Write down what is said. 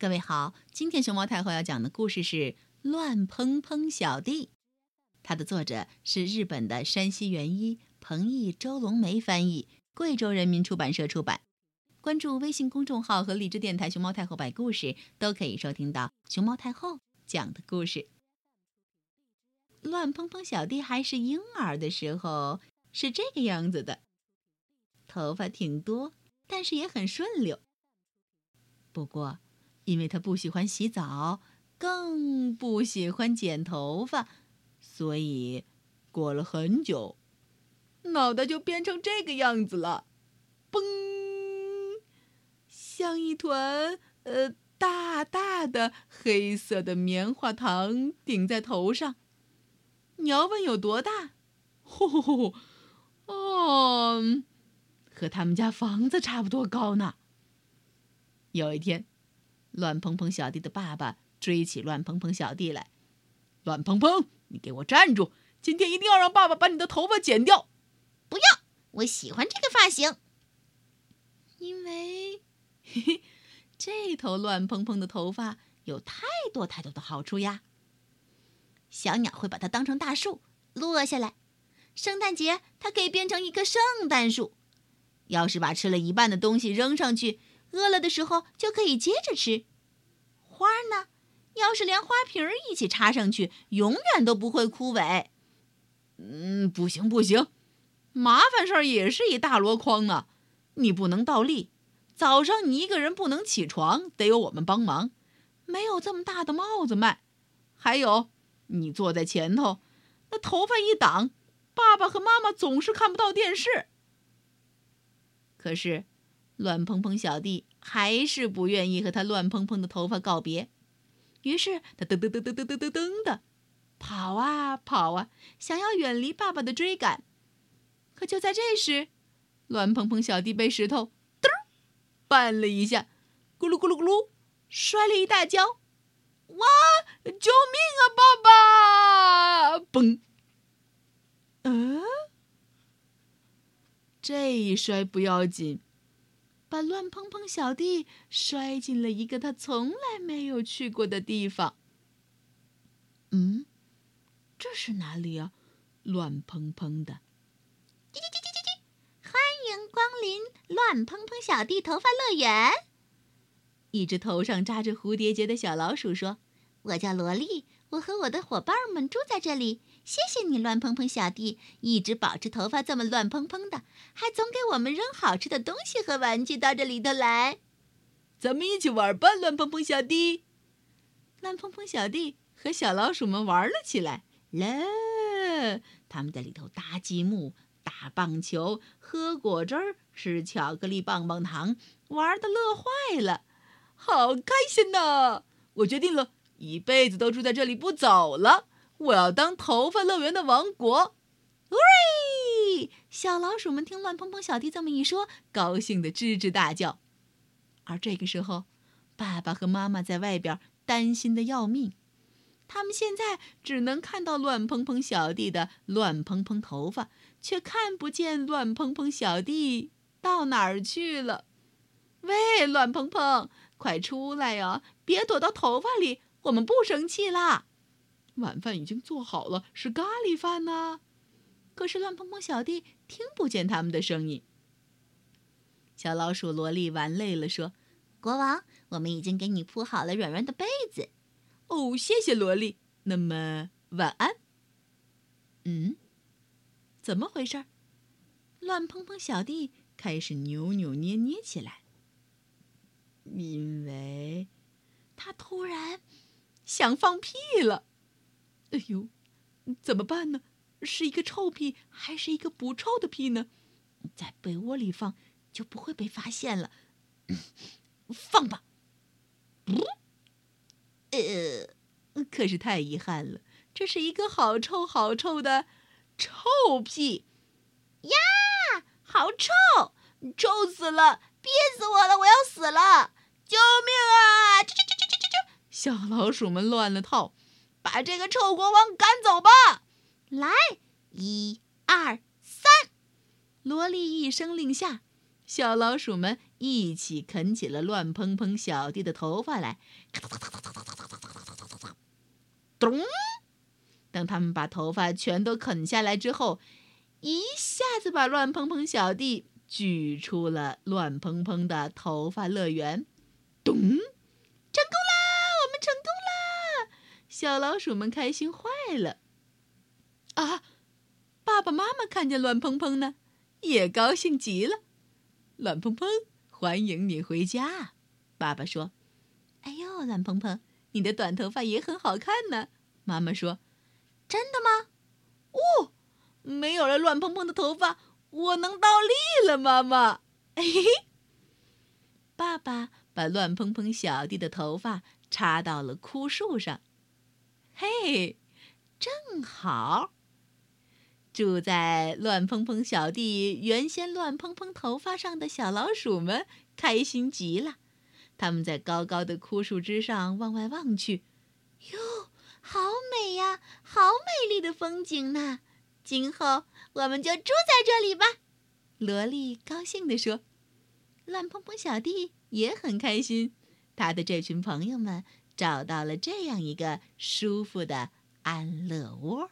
各位好，今天熊猫太后要讲的故事是《乱蓬蓬小弟》，它的作者是日本的山西元一，彭毅、周龙梅翻译，贵州人民出版社出版。关注微信公众号和荔枝电台“熊猫太后摆故事”，都可以收听到熊猫太后讲的故事。乱蓬蓬小弟还是婴儿的时候是这个样子的，头发挺多，但是也很顺溜。不过，因为他不喜欢洗澡，更不喜欢剪头发，所以过了很久，脑袋就变成这个样子了，嘣，像一团呃大大的黑色的棉花糖顶在头上。你要问有多大？呼呼呼，哦，和他们家房子差不多高呢。有一天。乱蓬蓬小弟的爸爸追起乱蓬蓬小弟来，乱蓬蓬，你给我站住！今天一定要让爸爸把你的头发剪掉。不要，我喜欢这个发型，因为嘿嘿，这头乱蓬蓬的头发有太多太多的好处呀。小鸟会把它当成大树落下来，圣诞节它可以变成一棵圣诞树。要是把吃了一半的东西扔上去。饿了的时候就可以接着吃。花呢，要是连花瓶一起插上去，永远都不会枯萎。嗯，不行不行，麻烦事儿也是一大箩筐呢。你不能倒立，早上你一个人不能起床，得有我们帮忙。没有这么大的帽子卖，还有你坐在前头，那头发一挡，爸爸和妈妈总是看不到电视。可是。乱蓬蓬小弟还是不愿意和他乱蓬蓬的头发告别，于是他噔噔噔噔噔噔噔噔的跑啊跑啊，想要远离爸爸的追赶。可就在这时，乱蓬蓬小弟被石头噔绊了一下，咕噜咕噜咕噜，摔了一大跤。哇！救命啊，爸爸！嘣！嗯，这一摔不要紧。把乱蓬蓬小弟摔进了一个他从来没有去过的地方。嗯，这是哪里啊？乱蓬蓬的。叽叽叽叽叽叽！欢迎光临乱蓬蓬小弟头发乐园。一只头上扎着蝴蝶结的小老鼠说：“我叫萝莉，我和我的伙伴们住在这里。”谢谢你，乱蓬蓬小弟，一直保持头发这么乱蓬蓬的，还总给我们扔好吃的东西和玩具到这里头来。咱们一起玩吧，乱蓬蓬小弟。乱蓬蓬小弟和小老鼠们玩了起来。了，他们在里头搭积木、打棒球、喝果汁儿、吃巧克力棒棒糖，玩的乐坏了，好开心呐！我决定了，一辈子都住在这里不走了。我要当头发乐园的王国！喂，小老鼠们听乱蓬蓬小弟这么一说，高兴的吱吱大叫。而这个时候，爸爸和妈妈在外边担心的要命，他们现在只能看到乱蓬蓬小弟的乱蓬蓬头发，却看不见乱蓬蓬小弟到哪儿去了。喂，乱蓬蓬，快出来呀！别躲到头发里，我们不生气啦。晚饭已经做好了，是咖喱饭呢。可是乱蓬蓬小弟听不见他们的声音。小老鼠萝莉玩累了，说：“国王，我们已经给你铺好了软软的被子。”哦，谢谢萝莉。那么晚安。嗯，怎么回事？乱蓬蓬小弟开始扭扭捏捏起来，因为他突然想放屁了。哎呦，怎么办呢？是一个臭屁还是一个不臭的屁呢？在被窝里放就不会被发现了。放吧。呃，可是太遗憾了，这是一个好臭好臭的臭屁呀！好臭，臭死了，憋死我了，我要死了！救命啊！这这！小老鼠们乱了套。把这个臭国王赶走吧！来，一、二、三！萝莉一声令下，小老鼠们一起啃起了乱蓬蓬小弟的头发来。咚！等他们把头发全都啃下来之后，一下子把乱蓬蓬小弟举出了乱蓬蓬的头发乐园。咚！成功啦！我们成功啦！小老鼠们开心坏了。啊！爸爸妈妈看见乱蓬蓬呢，也高兴极了。乱蓬蓬，欢迎你回家。爸爸说：“哎呦，乱蓬蓬，你的短头发也很好看呢。”妈妈说：“真的吗？哦，没有了乱蓬蓬的头发，我能倒立了。”妈妈，嘿嘿。爸爸把乱蓬蓬小弟的头发插到了枯树上，嘿，正好。住在乱蓬蓬小弟原先乱蓬蓬头发上的小老鼠们开心极了，他们在高高的枯树枝上往外望去，哟，好美呀，好美丽的风景呢！今后我们就住在这里吧。萝莉高兴地说。乱蓬蓬小弟也很开心，他的这群朋友们找到了这样一个舒服的安乐窝。